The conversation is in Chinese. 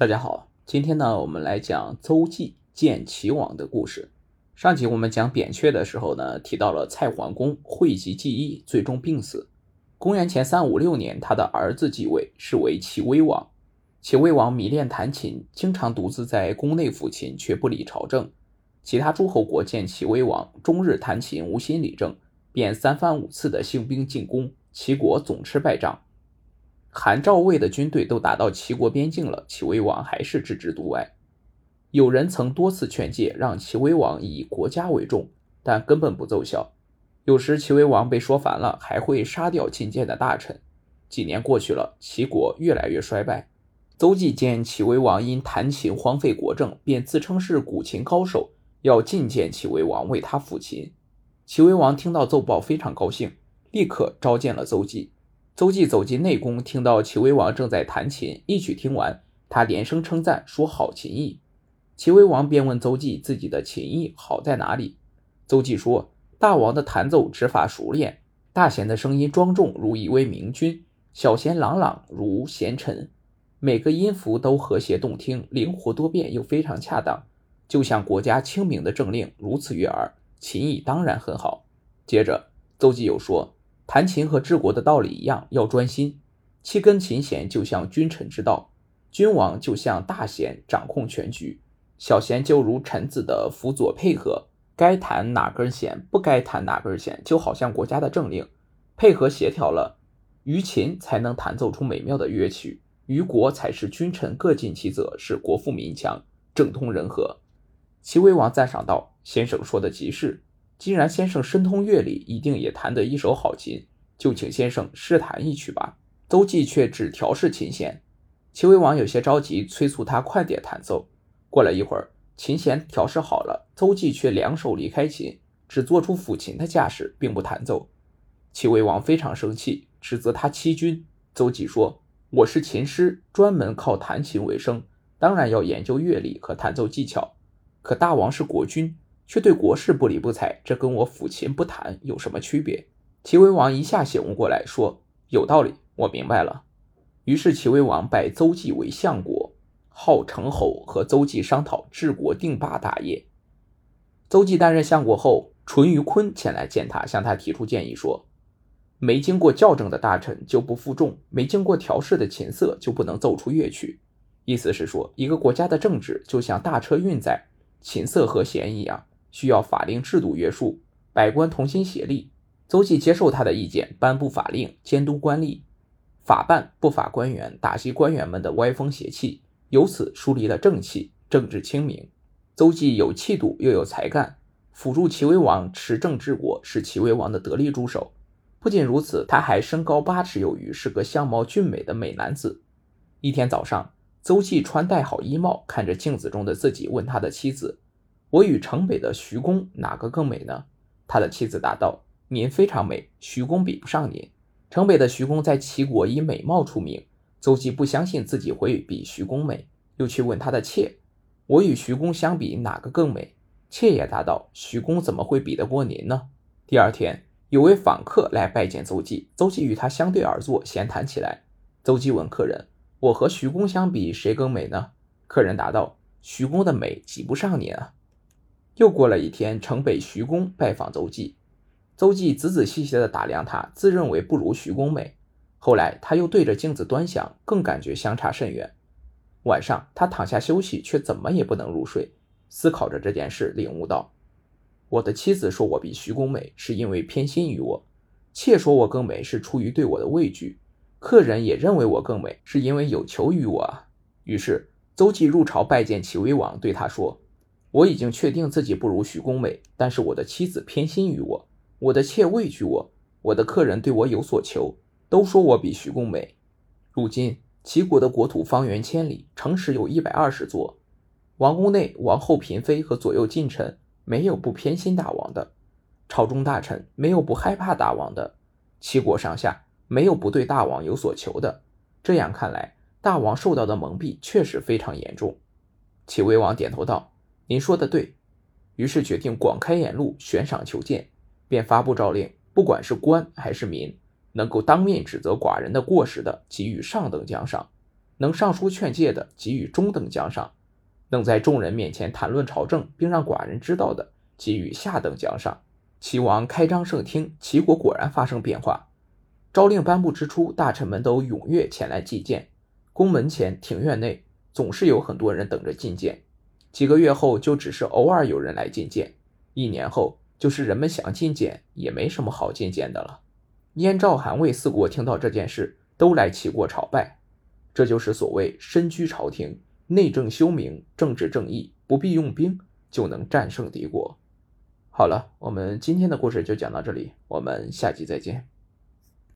大家好，今天呢，我们来讲邹忌见齐王的故事。上集我们讲扁鹊的时候呢，提到了蔡桓公讳疾忌医，最终病死。公元前三五六年，他的儿子继位，是为齐威王。齐威王迷恋弹琴，经常独自在宫内抚琴，却不理朝政。其他诸侯国见齐威王终日弹琴，无心理政，便三番五次的兴兵进攻，齐国总吃败仗。韩赵魏的军队都打到齐国边境了，齐威王还是置之度外。有人曾多次劝诫，让齐威王以国家为重，但根本不奏效。有时齐威王被说烦了，还会杀掉进谏的大臣。几年过去了，齐国越来越衰败。邹忌见齐威王因弹琴荒废国政，便自称是古琴高手，要觐见齐威王为他抚琴。齐威王听到奏报，非常高兴，立刻召见了邹忌。邹忌走进内宫，听到齐威王正在弹琴，一曲听完，他连声称赞，说好琴艺。齐威王便问邹忌自己的琴艺好在哪里。邹忌说：“大王的弹奏指法熟练，大弦的声音庄重如一位明君，小弦朗朗如贤臣，每个音符都和谐动听，灵活多变又非常恰当，就像国家清明的政令，如此悦耳。琴艺当然很好。”接着，邹忌又说。弹琴和治国的道理一样，要专心。七根琴弦就像君臣之道，君王就像大弦，掌控全局；小弦就如臣子的辅佐配合，该弹哪根弦，不该弹哪根弦，就好像国家的政令，配合协调了，于琴才能弹奏出美妙的乐曲，于国才是君臣各尽其责，是国富民强，政通人和。齐威王赞赏道：“先生说的极是。”既然先生深通乐理，一定也弹得一手好琴，就请先生试弹一曲吧。邹忌却只调试琴弦，齐威王有些着急，催促他快点弹奏。过了一会儿，琴弦调试好了，邹忌却两手离开琴，只做出抚琴的架势，并不弹奏。齐威王非常生气，指责他欺君。邹忌说：“我是琴师，专门靠弹琴为生，当然要研究乐理和弹奏技巧。可大王是国君。”却对国事不理不睬，这跟我抚琴不弹有什么区别？齐威王一下醒悟过来，说：“有道理，我明白了。”于是齐威王拜邹忌为相国，号成侯，和邹忌商讨治国定霸大业。邹忌担任相国后，淳于髡前来见他，向他提出建议说：“没经过校正的大臣就不负重，没经过调试的琴瑟就不能奏出乐曲。”意思是说，一个国家的政治就像大车运载，琴瑟和弦一样。需要法令制度约束，百官同心协力。邹忌接受他的意见，颁布法令，监督官吏，法办不法官员，打击官员们的歪风邪气，由此树立了正气，政治清明。邹忌有气度，又有才干，辅助齐威王持政治国，是齐威王的得力助手。不仅如此，他还身高八尺有余，是个相貌俊美的美男子。一天早上，邹忌穿戴好衣帽，看着镜子中的自己，问他的妻子。我与城北的徐公哪个更美呢？他的妻子答道：“您非常美，徐公比不上您。”城北的徐公在齐国以美貌出名。邹忌不相信自己会比徐公美，又去问他的妾：“我与徐公相比，哪个更美？”妾也答道：“徐公怎么会比得过您呢？”第二天，有位访客来拜见邹忌，邹忌与他相对而坐，闲谈起来。邹忌问客人：“我和徐公相比，谁更美呢？”客人答道：“徐公的美及不上您啊。”又过了一天，城北徐公拜访邹忌，邹忌仔仔细细地打量他，自认为不如徐公美。后来他又对着镜子端详，更感觉相差甚远。晚上他躺下休息，却怎么也不能入睡，思考着这件事，领悟到：我的妻子说我比徐公美，是因为偏心于我；妾说我更美，是出于对我的畏惧；客人也认为我更美，是因为有求于我。于是邹忌入朝拜见齐威王，对他说。我已经确定自己不如徐公美，但是我的妻子偏心于我，我的妾畏惧我，我的客人对我有所求，都说我比徐公美。如今齐国的国土方圆千里，城池有一百二十座，王宫内王后嫔妃和左右近臣没有不偏心大王的，朝中大臣没有不害怕大王的，齐国上下没有不对大王有所求的。这样看来，大王受到的蒙蔽确实非常严重。齐威王点头道。您说的对，于是决定广开言路，悬赏求见，便发布诏令，不管是官还是民，能够当面指责寡人的过失的，给予上等奖赏；能上书劝诫的，给予中等奖赏；能在众人面前谈论朝政，并让寡人知道的，给予下等奖赏。齐王开张圣听，齐国果然发生变化。诏令颁布之初，大臣们都踊跃前来觐见。宫门前、庭院内总是有很多人等着觐见。几个月后，就只是偶尔有人来觐见；一年后，就是人们想觐见，也没什么好觐见的了。燕、赵、韩、魏四国听到这件事，都来齐国朝拜。这就是所谓身居朝廷，内政修明，政治正义，不必用兵就能战胜敌国。好了，我们今天的故事就讲到这里，我们下集再见。